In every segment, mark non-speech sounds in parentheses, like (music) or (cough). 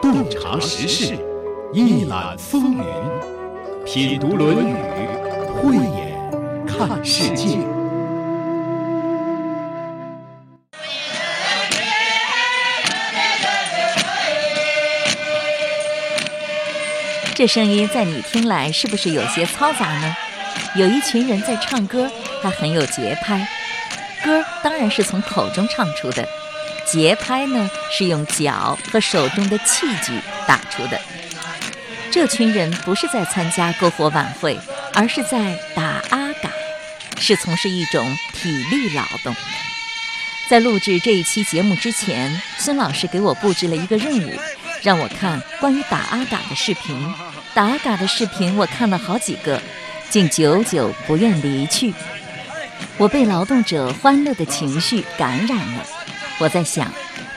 洞察时事，一览风云，品读《论语》，慧眼看世界。这声音在你听来是不是有些嘈杂呢？有一群人在唱歌，还很有节拍。歌当然是从口中唱出的，节拍呢是用脚和手中的器具打出的。这群人不是在参加篝火晚会，而是在打阿嘎，是从事一种体力劳动。在录制这一期节目之前，孙老师给我布置了一个任务，让我看关于打阿嘎的视频。打阿嘎的视频我看了好几个，竟久久不愿离去。我被劳动者欢乐的情绪感染了。我在想，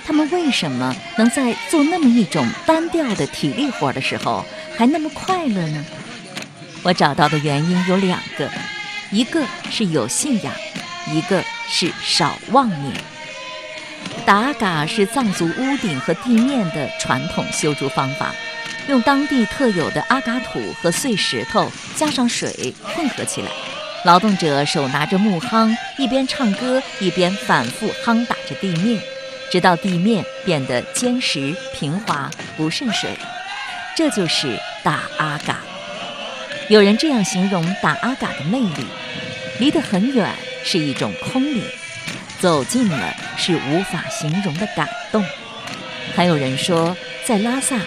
他们为什么能在做那么一种单调的体力活的时候还那么快乐呢？我找到的原因有两个，一个是有信仰，一个是少妄念。打嘎是藏族屋顶和地面的传统修筑方法，用当地特有的阿嘎土和碎石头加上水混合起来。劳动者手拿着木夯，一边唱歌一边反复夯打着地面，直到地面变得坚实平滑不渗水。这就是打阿嘎。有人这样形容打阿嘎的魅力：离得很远是一种空灵，走近了是无法形容的感动。还有人说，在拉萨，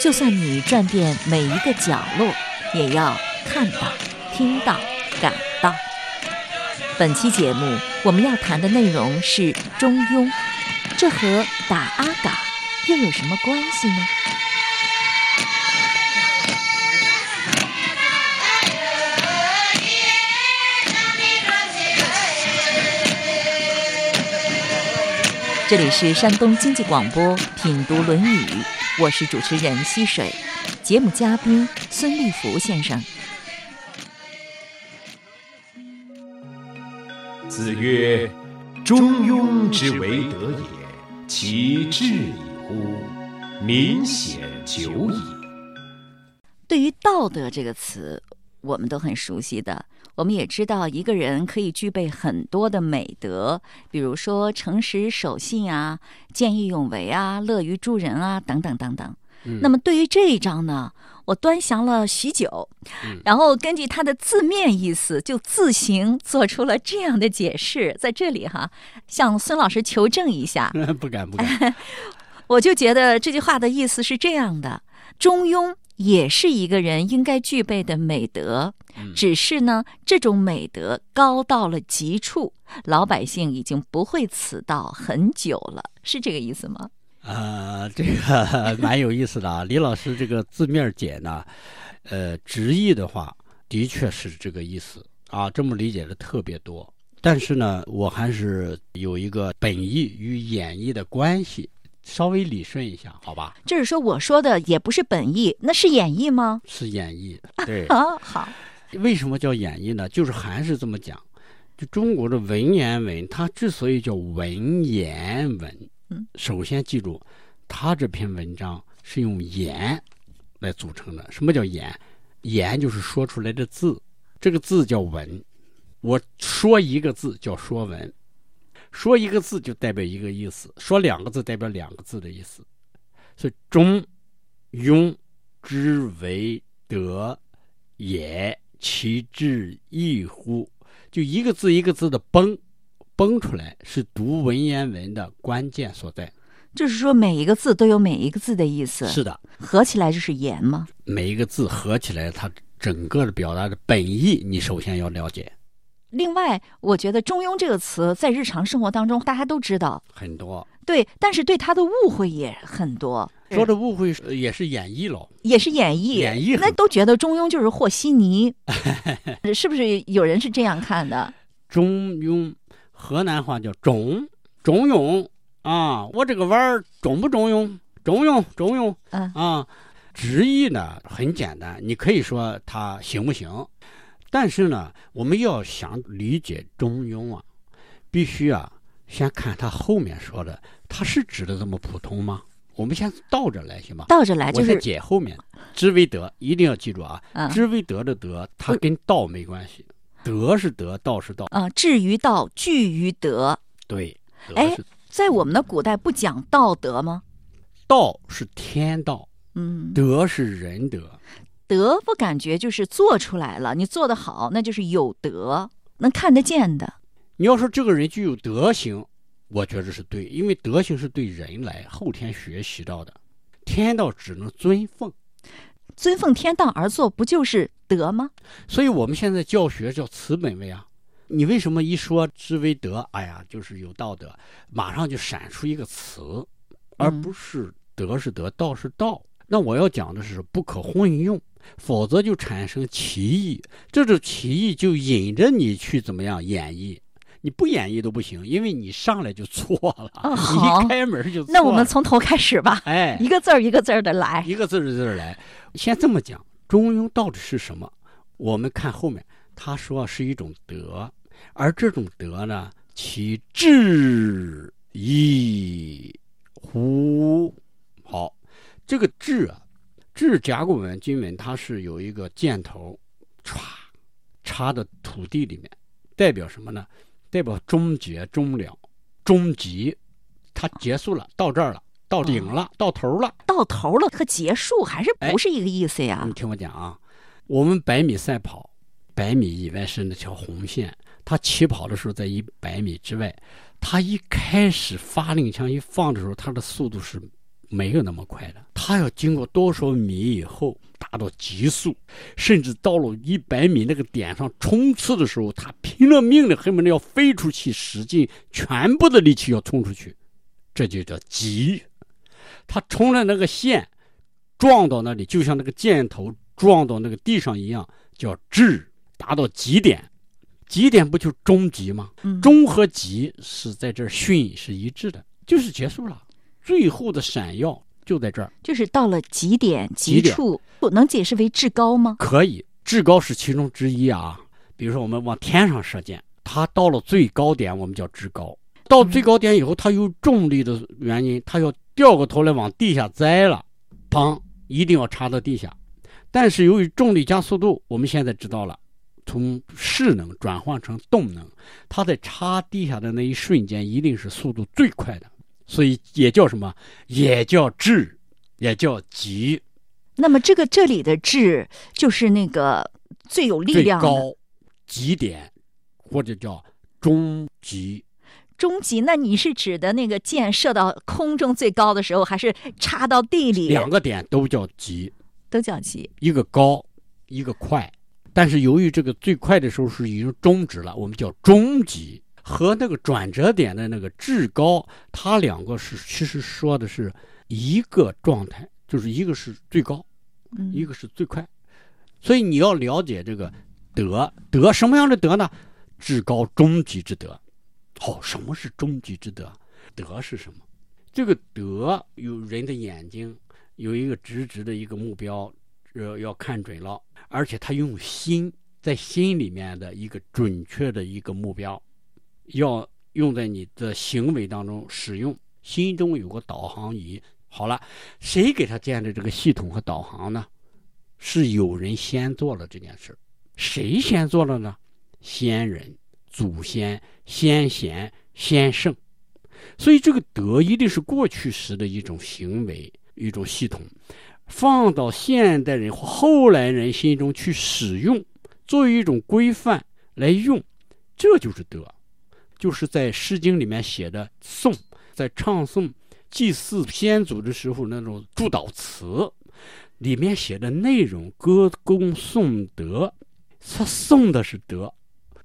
就算你转遍每一个角落，也要看到、听到、感。到本期节目，我们要谈的内容是《中庸》，这和打阿嘎又有什么关系呢？这里是山东经济广播《品读论语》，我是主持人溪水，节目嘉宾孙立福先生。曰：“中庸之为德也，其志矣乎！民显久矣。”对于“道德”这个词，我们都很熟悉的。我们也知道，一个人可以具备很多的美德，比如说诚实守信啊、见义勇为啊、乐于助人啊等等等等。那么对于这一章呢？我端详了许久，然后根据它的字面意思，就自行做出了这样的解释。在这里哈，向孙老师求证一下。不 (laughs) 敢不敢。(laughs) 我就觉得这句话的意思是这样的：中庸也是一个人应该具备的美德，只是呢，这种美德高到了极处，老百姓已经不会此道很久了，是这个意思吗？呃，这个蛮有意思的啊，李老师这个字面解呢，呃，直译的话的确是这个意思啊，这么理解的特别多。但是呢，我还是有一个本意与演绎的关系，稍微理顺一下，好吧？就是说，我说的也不是本意，那是演绎吗？是演绎，(laughs) 对。啊，好。为什么叫演绎呢？就是还是这么讲，就中国的文言文，它之所以叫文言文。首先记住，他这篇文章是用言来组成的。什么叫言？言就是说出来的字，这个字叫文。我说一个字叫说文，说一个字就代表一个意思，说两个字代表两个字的意思。所以中庸之为德也，其志亦乎？就一个字一个字的崩。崩出来是读文言文的关键所在，就是说每一个字都有每一个字的意思。是的，合起来就是言吗？每一个字合起来，它整个的表达的本意，你首先要了解。另外，我觉得“中庸”这个词在日常生活当中大家都知道很多，对，但是对它的误会也很多。说的误会也是演绎喽，也是演绎，演绎那都觉得中庸就是和稀泥，(laughs) 是不是有人是这样看的？中庸。河南话叫“中”，中庸啊！我这个碗儿中不中庸？中庸，中庸。嗯啊，直译呢很简单，你可以说它行不行？但是呢，我们要想理解中庸啊，必须啊先看他后面说的，他是指的这么普通吗？我们先倒着来行吗？倒着来就是解后面，知为德，一定要记住啊！嗯知为德的德，它跟道没关系，德是德，道是道。啊，至于道，据于德。对，哎在我们的古代不讲道德吗？道是天道，嗯，德是仁德。德我感觉就是做出来了，你做得好，那就是有德，能看得见的。你要说这个人具有德行，我觉得是对，因为德行是对人来后天学习到的，天道只能尊奉。尊奉天道而做，不就是德吗？所以我们现在教学叫词本位啊。你为什么一说知为德，哎呀，就是有道德，马上就闪出一个词，而不是德是德，道是道。那我要讲的是不可混用，否则就产生歧义，这种歧义就引着你去怎么样演绎。你不演绎都不行，因为你上来就错了，哦 (laughs) 你好一开门就错了。那我们从头开始吧，哎，一个字儿一个字儿的来。一个字儿一个字儿来。先这么讲，中庸到底是什么？我们看后面，他说是一种德，而这种德呢，其至矣乎？好，这个至啊，至甲骨文、金文，它是有一个箭头，歘，插到土地里面，代表什么呢？代表终结、终了、终极，它结束了，到这儿了，到顶了，到头了。到头了和结束还是不是一个意思呀你？听我讲啊，我们百米赛跑，百米以外是那条红线，他起跑的时候在一百米之外，他一开始发令枪一放的时候，他的速度是没有那么快的，他要经过多少米以后达到极速，甚至到了一百米那个点上冲刺的时候，他拼了命的恨不得要飞出去，使劲全部的力气要冲出去，这就叫急。他冲了那个线，撞到那里，就像那个箭头撞到那个地上一样，叫至，达到极点。极点不就终极吗？嗯终和极是在这儿训是一致的，就是结束了。最后的闪耀就在这儿，就是到了极点极处，不能解释为至高吗？可以至高是其中之一啊。比如说我们往天上射箭，它到了最高点，我们叫至高。到最高点以后，它有重力的原因，它要掉过头来往地下栽了，砰，一定要插到地下。但是由于重力加速度，我们现在知道了，从势能转换成动能，它在插地下的那一瞬间，一定是速度最快的，所以也叫什么？也叫至，也叫极，那么这个这里的至就是那个最有力量的高极点，或者叫终极。终极。那你是指的那个箭射到空中最高的时候，还是插到地里？两个点都叫极，都叫极。一个高，一个快。但是由于这个最快的时候是已经终止了，我们叫终极。和那个转折点的那个至高，它两个是其实说的是一个状态，就是一个是最高，嗯一个是最快。所以你要了解这个德，德什么样的德呢？至高终极之德。好、什么是终极之德？德是什么？这个德有人的眼睛，有一个直直的一个目标，呃，要看准了，而且他用心在心里面的一个准确的一个目标，要用在你的行为当中使用。心中有个导航仪。好了，谁给他建的这个系统和导航呢？是有人先做了这件事谁先做了呢？先人、祖先、先贤、先圣。所以这个德一定是过去时的一种行为、一种系统，放到现代人或后来人心中去使用，作为一种规范来用，这就是德。就是在《诗经》里面写的颂，在唱颂祭祀先祖的时候那种祝祷词，里面写的内容，歌功颂德，他颂的是德，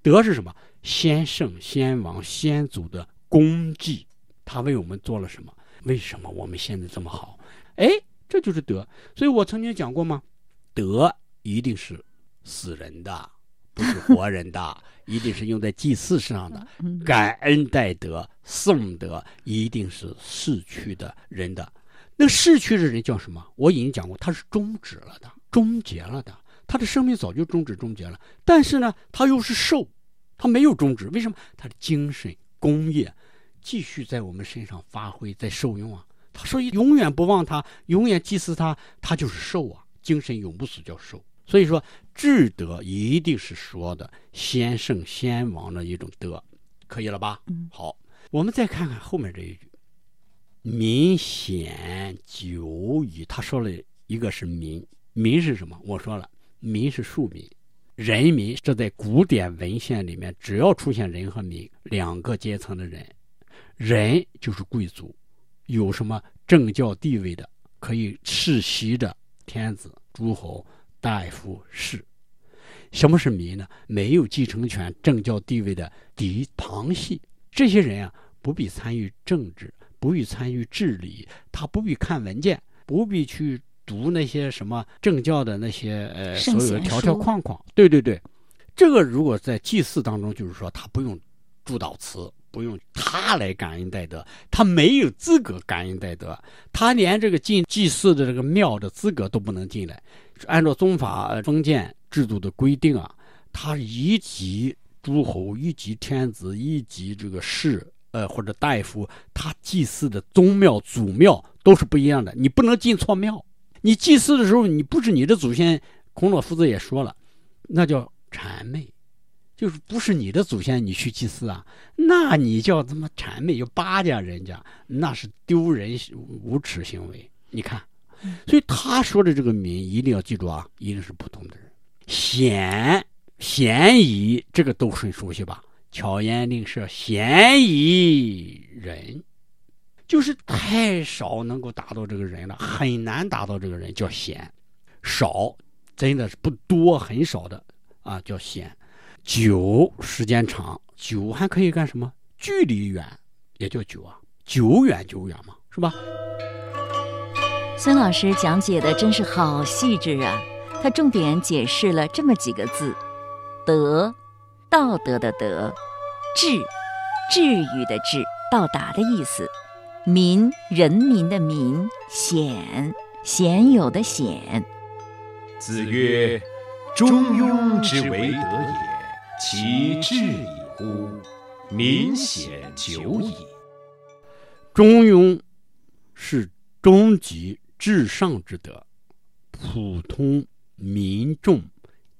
德是什么？先圣、先王、先祖的功绩，他为我们做了什么？为什么我们现在这么好？哎，这就是德。所以我曾经讲过吗？德一定是死人的，不是活人的，(laughs) 一定是用在祭祀上的。嗯感恩戴德、颂德，一定是逝去的人的。那逝去的人叫什么？我已经讲过，他是终止了的，终结了的，他的生命早就终止终结了。但是呢，他又是寿，他没有终止，为什么？他的精神、工业继续在我们身上发挥，在受用啊。他说永远不忘他，永远祭祀他，他就是寿啊，精神永不死叫寿。所以说，至德一定是说的先圣先王的一种德，可以了吧？嗯，好，我们再看看后面这一句，民显久矣。他说了一个是民，民是什么？我说了，民是庶民，人民。这在古典文献里面，只要出现人和民两个阶层的人，人就是贵族，有什么政教地位的，可以世袭的天子、诸侯。大夫士，什么是民呢？没有继承权、政教地位的嫡旁系，这些人啊，不必参与政治，不必参与治理，他不必看文件，不必去读那些什么政教的那些呃所有的条条框框。对对对，这个如果在祭祀当中，就是说他不用祝祷词。不用他来感恩戴德，他没有资格感恩戴德，他连这个进祭祀的这个庙的资格都不能进来。按照宗法封建制度的规定啊，他一级诸侯、一级天子、一级这个士，呃或者大夫，他祭祀的宗庙、祖庙都是不一样的。你不能进错庙。你祭祀的时候，你不是你的祖先，孔老夫子也说了，那叫谄媚。就是不是你的祖先，你去祭祀啊？那你叫他妈谄媚，就巴结人家，那是丢人无耻行为。你看，所以他说的这个民一定要记住啊，一定是普通的人。嫌嫌疑，这个都很熟悉吧？巧言令色，嫌疑人，就是太少能够达到这个人了，很难达到这个人叫嫌，少真的是不多，很少的啊，叫嫌。久时间长，久还可以干什么？距离远也叫久啊，久远久远嘛，是吧？孙老师讲解的真是好细致啊！他重点解释了这么几个字：德，道德的德；治，治愈的治，到达的意思；民，人民的民；显，鲜有的显。子曰：“中庸之为德也。”其志矣乎！民显久矣。中庸是终极至上之德，普通民众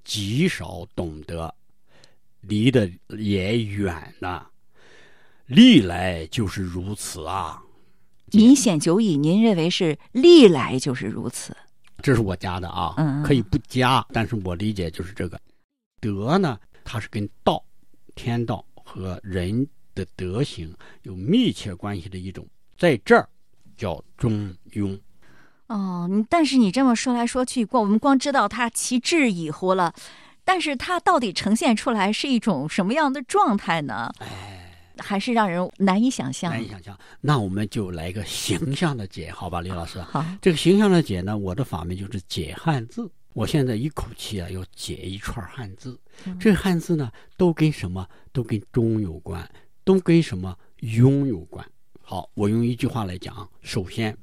极少懂得，离得也远了。历来就是如此啊！民显久矣，您认为是历来就是如此？这是我加的啊，可以不加，但是我理解就是这个德呢。它是跟道、天道和人的德行有密切关系的一种，在这儿叫中庸。哦，你但是你这么说来说去，光我们光知道它其志矣乎了，但是它到底呈现出来是一种什么样的状态呢？哎，还是让人难以想象。难以想象。那我们就来个形象的解，好吧，李老师。好，这个形象的解呢，我的法门就是解汉字。我现在一口气啊，要解一串汉字。这汉字呢，都跟什么？都跟中有关，都跟什么庸有关。好，我用一句话来讲。首先，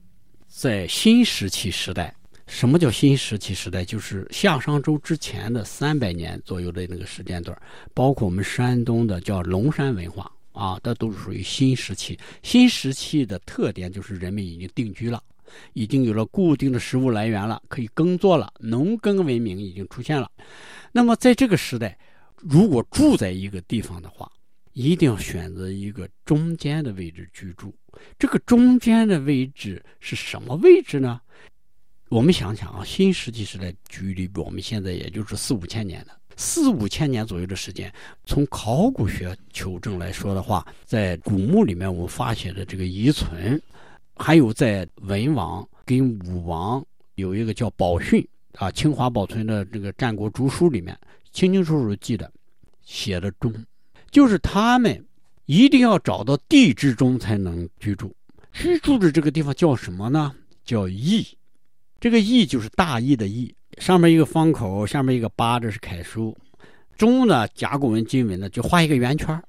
在新石器时代，什么叫新石器时代？就是夏商周之前的三百年左右的那个时间段，包括我们山东的叫龙山文化啊，这都是属于新石器。新石器的特点就是人们已经定居了。已经有了固定的食物来源了，可以耕作了，农耕文明已经出现了。那么在这个时代，如果住在一个地方的话，一定要选择一个中间的位置居住。这个中间的位置是什么位置呢？我们想想啊，新石器时代距离我们现在也就是四五千年的，四五千年左右的时间。从考古学求证来说的话，在古墓里面我们发现的这个遗存。还有在文王跟武王有一个叫宝训啊，清华保存的这个战国竹书里面清清楚楚记得，写的中，就是他们一定要找到地之中才能居住，居住的这个地方叫什么呢？叫邑，这个邑就是大邑的邑，上面一个方口，下面一个八，这是楷书，中呢甲骨文金文呢就画一个圆圈，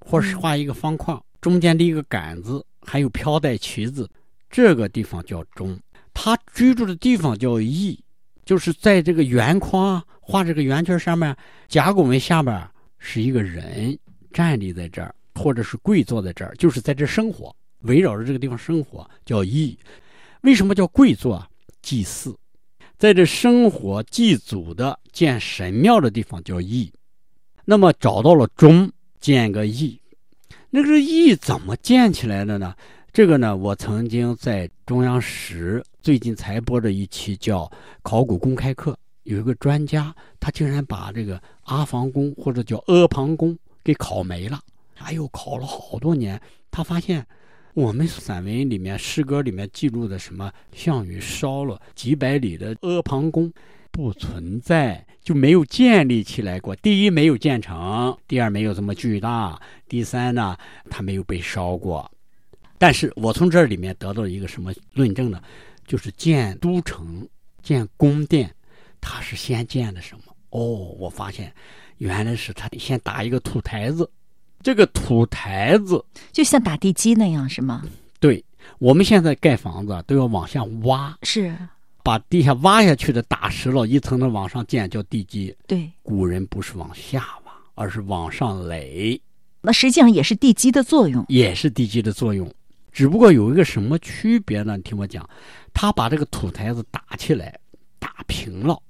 或是画一个方框，中间立一个杆子。还有飘带旗子，这个地方叫中，他居住的地方叫邑，就是在这个圆框画这个圆圈上面，甲骨文下边是一个人。站立在这儿，或者是跪坐在这儿，就是在这生活。围绕着这个地方生活，叫义。为什么叫跪坐啊？祭祀，在这生活祭祖的建神庙的地方叫义。那么找到了钟，建个义。那个义怎么建起来的呢？这个呢，我曾经在中央十最近才播的一期叫《考古公开课》，有一个专家，他竟然把这个阿房宫或者叫阿房宫给考没了。哎呦，考了好多年，他发现我们散文里面、诗歌里面记录的什么项羽烧了几百里的阿房宫不存在，就没有建立起来过。第一，没有建成；第二，没有这么巨大；第三呢，它没有被烧过。但是我从这里面得到了一个什么论证呢？就是建都城、建宫殿，他是先建的什么？哦，我发现原来是他先打一个土台子，这个土台子就像打地基那样，是吗？对，我们现在盖房子都要往下挖，是把地下挖下去的打实了，一层层往上建叫地基。对，古人不是往下挖，而是往上垒，那实际上也是地基的作用，也是地基的作用。只不过有一个什么区别呢？你听我讲，他把这个土台子打起来，打平了，打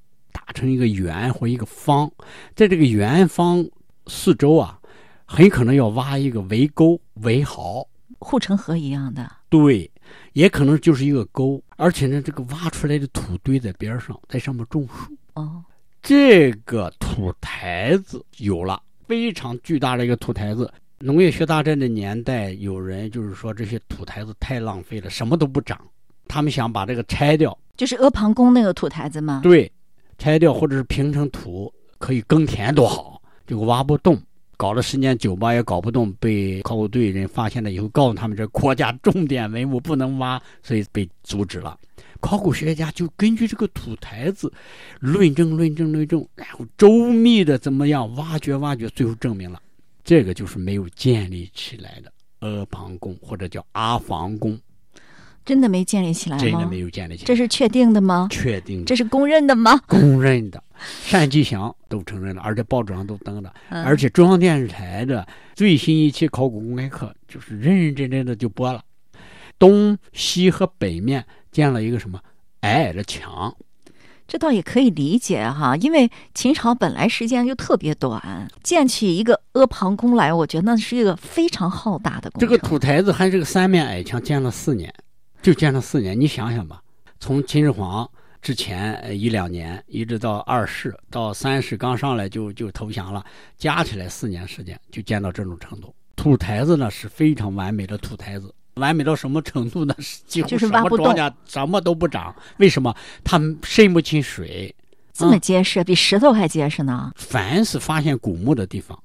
成一个圆或一个方，在这个圆方四周啊，很可能要挖一个围沟围壕，护城河一样的。对，也可能就是一个沟，而且呢，这个挖出来的土堆在边上，在上面种树。哦，这个土台子有了，非常巨大的一个土台子。农业学大战的年代，有人就是说这些土台子太浪费了，什么都不长，他们想把这个拆掉，就是阿房宫那个土台子吗？对，拆掉或者是平成土，可以耕田多好，这个挖不动，搞了十年酒吧也搞不动，被考古队人发现了以后，告诉他们这国家重点文物不能挖，所以被阻止了。考古学家就根据这个土台子论证、论证、论证，然后周密的怎么样挖掘、挖掘，最后证明了。这个就是没有建立起来的阿房宫，或者叫阿房宫，真的没建立起来吗？真的没有建立起来，这是确定的吗？确定，这是公认的吗？公认的，单霁翔都承认了，而且报纸上都登了，而且中央电视台的最新一期考古公开课就是认认真真的就播了，东西和北面建了一个什么矮矮的墙。这倒也可以理解哈，因为秦朝本来时间就特别短，建起一个阿房宫来，我觉得那是一个非常浩大的工程。这个土台子还是个三面矮墙，建了四年，就建了四年。你想想吧，从秦始皇之前一两年，一直到二世到三世刚上来就就投降了，加起来四年时间就建到这种程度。土台子呢是非常完美的土台子。完美到什么程度呢？几乎什么庄稼什么都不长。为什么？它渗不进水，这么结实，比石头还结实呢。凡是发现古墓的地方，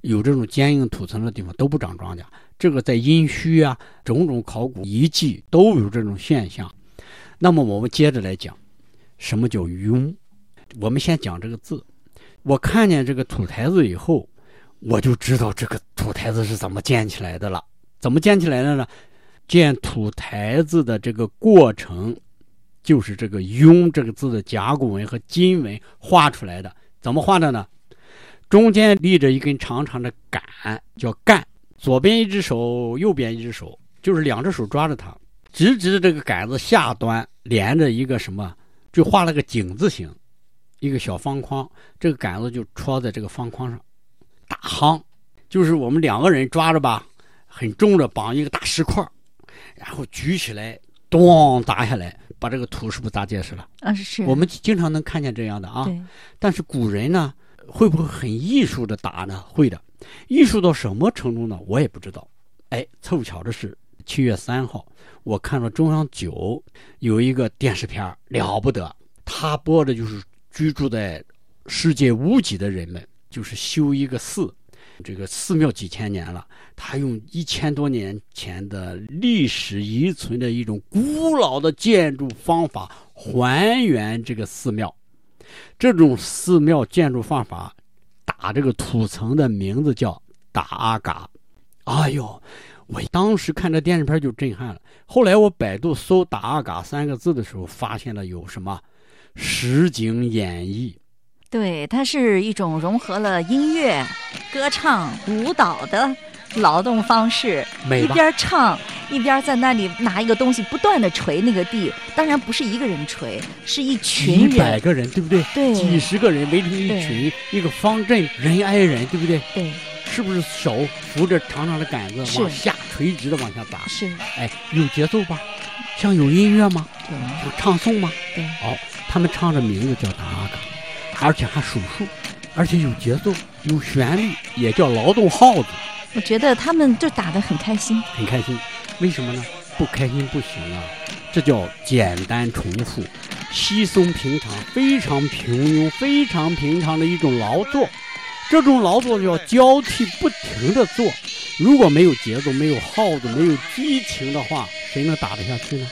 有这种坚硬土层的地方，都不长庄稼。这个在殷墟啊，种种考古遗迹都有这种现象。那么我们接着来讲，什么叫庸？我们先讲这个字。我看见这个土台子以后，我就知道这个土台子是怎么建起来的了。怎么建起来的呢？建土台子的这个过程，就是这个“雍”这个字的甲骨文和金文画出来的。怎么画的呢？中间立着一根长长的杆，叫干。左边一只手，右边一只手，就是两只手抓着它，直直的这个杆子下端连着一个什么？就画了个井字形，一个小方框。这个杆子就戳在这个方框上，打夯，就是我们两个人抓着吧。很重的绑一个大石块然后举起来，咚砸下来，把这个土是不是砸结实了？啊，是。我们经常能看见这样的啊。但是古人呢，会不会很艺术的打呢？会的。艺术到什么程度呢？我也不知道。哎，凑巧的是，七月三号，我看到中央九有一个电视片了不得。他播的就是居住在世界屋脊的人们，就是修一个寺。这个寺庙几千年了，他用一千多年前的历史遗存的一种古老的建筑方法还原这个寺庙。这种寺庙建筑方法，打这个土层的名字叫打阿嘎。哎呦，我当时看这电视片就震撼了。后来我百度搜“打阿嘎”三个字的时候，发现了有什么实景演绎。对，它是一种融合了音乐、歌唱、舞蹈的劳动方式，一边唱一边在那里拿一个东西不断的捶那个地。当然不是一个人捶，是一群人，百个人，对不对？对，几十个人围成一群，一个方阵，人挨人，对不对？对，是不是手扶着长长的杆子往下垂直的往下砸？是，哎，有节奏吧？像有音乐吗？对，像唱诵吗？对。好，他们唱的名字叫达嘎，而且还数数，而且有节奏，有旋律，也叫劳动号子。我觉得他们就打得很开心，很开心。为什么呢？不开心不行啊！这叫简单重复、稀松平常、非常平庸、非常平常的一种劳作。这种劳作要交替不停的做。如果没有节奏、没有耗子、没有激情的话，谁能打得下去呢？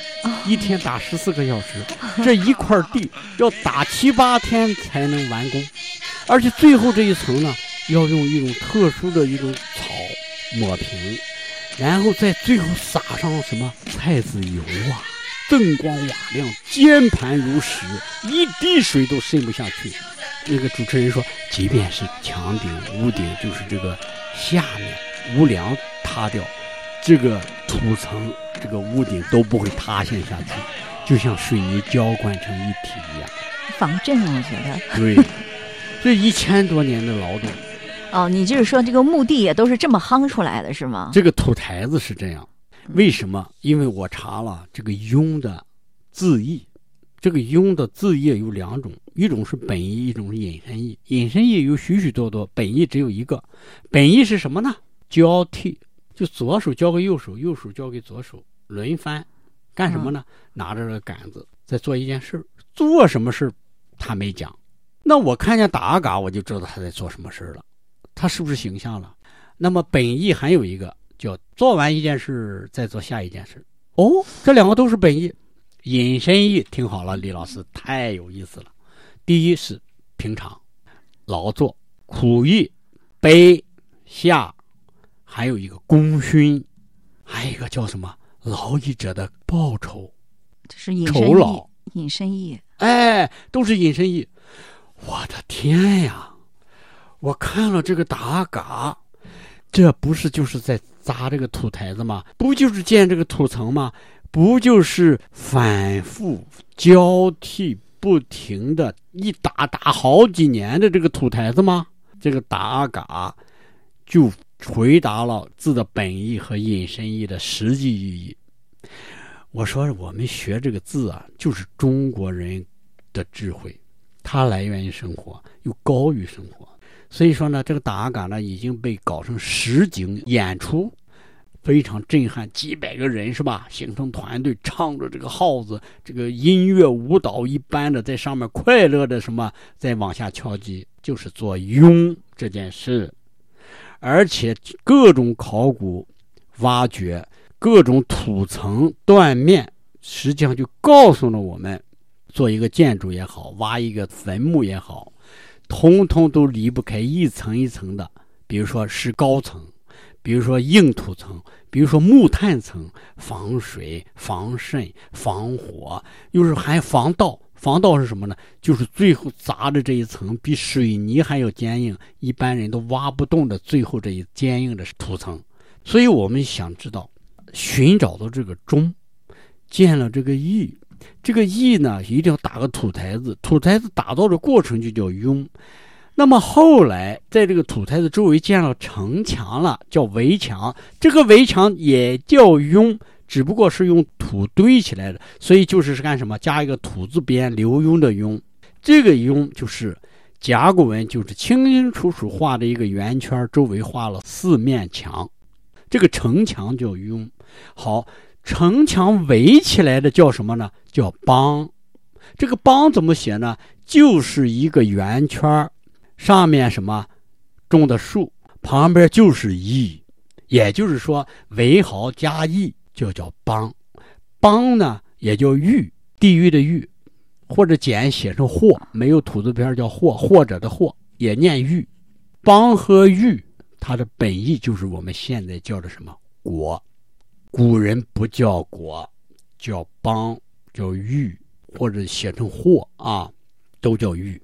一天打十四个小时，这一块地要打七八天才能完工，而且最后这一层呢，要用一种特殊的一种草抹平，然后在最后撒上什么菜籽油啊，锃光瓦亮，煎盘如石，一滴水都渗不下去。那个主持人说，即便是墙顶、屋顶，就是这个下面屋梁塌掉，这个土层。这个屋顶都不会塌陷下去，就像水泥浇灌成一体一样，防震我觉得。对，这一千多年的劳动。哦，你就是说这个墓地也都是这么夯出来的，是吗？这个土台子是这样，为什么？因为我查了这个雍的字义，这个雍的字义有两种，一种是本义，一种是引申义。引申义有许许多多，本意只有一个。本意是什么呢？交替，就左手交给右手，右手交给左手。轮番，干什么呢？拿着个杆子在做一件事做什么事他没讲。那我看见打嘎，我就知道他在做什么事了。他是不是形象了？那么本意还有一个叫做完一件事再做下一件事。哦，这两个都是本意。引申义听好了，李老师太有意思了。第一是平常劳作苦役悲下，还有一个功勋，还有一个叫什么？劳役者的报酬，这是隐酬劳，隐身意，哎，都是隐身意。我的天呀！我看了这个打嘎，这不是就是在砸这个土台子吗？不就是建这个土层吗？不就是反复交替不停的一打打好几年的这个土台子吗？这个打嘎就。回答了字的本意和引申义的实际意义。我说，我们学这个字啊，就是中国人的智慧，它来源于生活，又高于生活。所以说呢，这个打嘎呢已经被搞成实景演出，非常震撼，几百个人是吧？形成团队，唱着这个号子，这个音乐舞蹈一般的在上面快乐的什么，在往下敲击，就是做庸这件事。而且各种考古挖掘、各种土层断面，实际上就告诉了我们：做一个建筑也好，挖一个坟墓也好，通通都离不开一层一层的。比如说是高层，比如说硬土层，比如说木炭层，防水、防渗、防火，又是还防盗。防盗是什么呢？就是最后砸的这一层比水泥还要坚硬，一般人都挖不动的最后这一坚硬的土层。所以我们想知道，寻找到这个中，建了这个义，这个义呢一定要打个土台子，土台子打造的过程就叫庸。那么后来在这个土台子周围建了城墙了，叫围墙，这个围墙也叫庸。只不过是用土堆起来的，所以就是是干什么？加一个土字边，刘墉的墉。这个墉就是甲骨文，就是清清楚楚画的一个圆圈，周围画了四面墙。这个城墙叫墉。好，城墙围起来的叫什么呢？叫邦。这个邦怎么写呢？就是一个圆圈，上面什么种的树，旁边就是邑，也就是说围好加邑。就叫邦，邦呢也叫域，地狱的域，或者简写成或，没有土字边叫或，或者的或也念域。邦和域，它的本意就是我们现在叫的什么国，古人不叫国，叫邦，叫域，或者写成或啊，都叫域，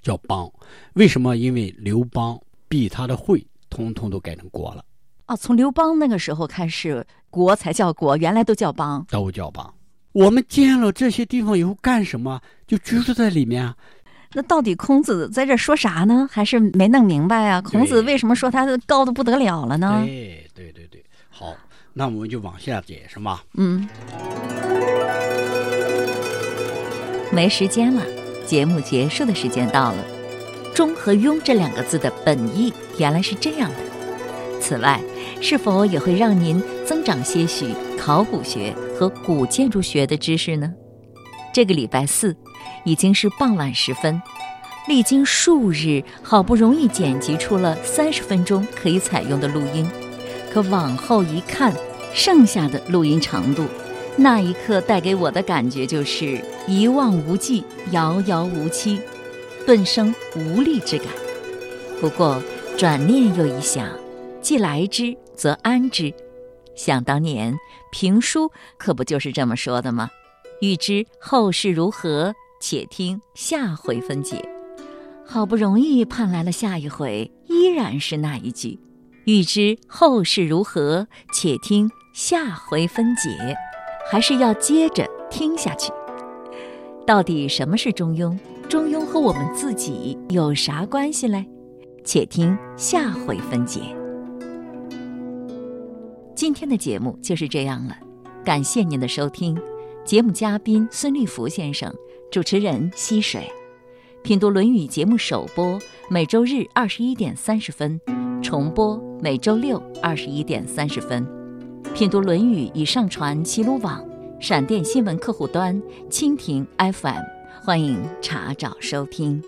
叫邦。为什么？因为刘邦避他的讳，通通都改成国了。哦，从刘邦那个时候开始，国才叫国，原来都叫邦，都叫邦。我们建了这些地方以后干什么？就居住在里面啊。那到底孔子在这说啥呢？还是没弄明白啊？孔子为什么说他高的不得了了呢？对，对对对，好，那我们就往下解释嘛。嗯，没时间了，节目结束的时间到了。中和庸这两个字的本意原来是这样的。此外，是否也会让您增长些许考古学和古建筑学的知识呢？这个礼拜四。已经是傍晚时分，历经数日，好不容易剪辑出了三十分钟可以采用的录音。可往后一看，剩下的录音长度，那一刻带给我的感觉就是一望无际、遥遥无期，顿生无力之感。不过转念又一想，既来之则安之。想当年评书可不就是这么说的吗？欲知后事如何？且听下回分解。好不容易盼来了下一回，依然是那一句：欲知后事如何，且听下回分解。还是要接着听下去。到底什么是中庸？中庸和我们自己有啥关系嘞？且听下回分解。今天的节目就是这样了，感谢您的收听。节目嘉宾孙立福先生。主持人溪水，品读《论语》节目首播每周日二十一点三十分，重播每周六二十一点三十分。品读《论语》已上传齐鲁网、闪电新闻客户端、蜻蜓 FM，欢迎查找收听。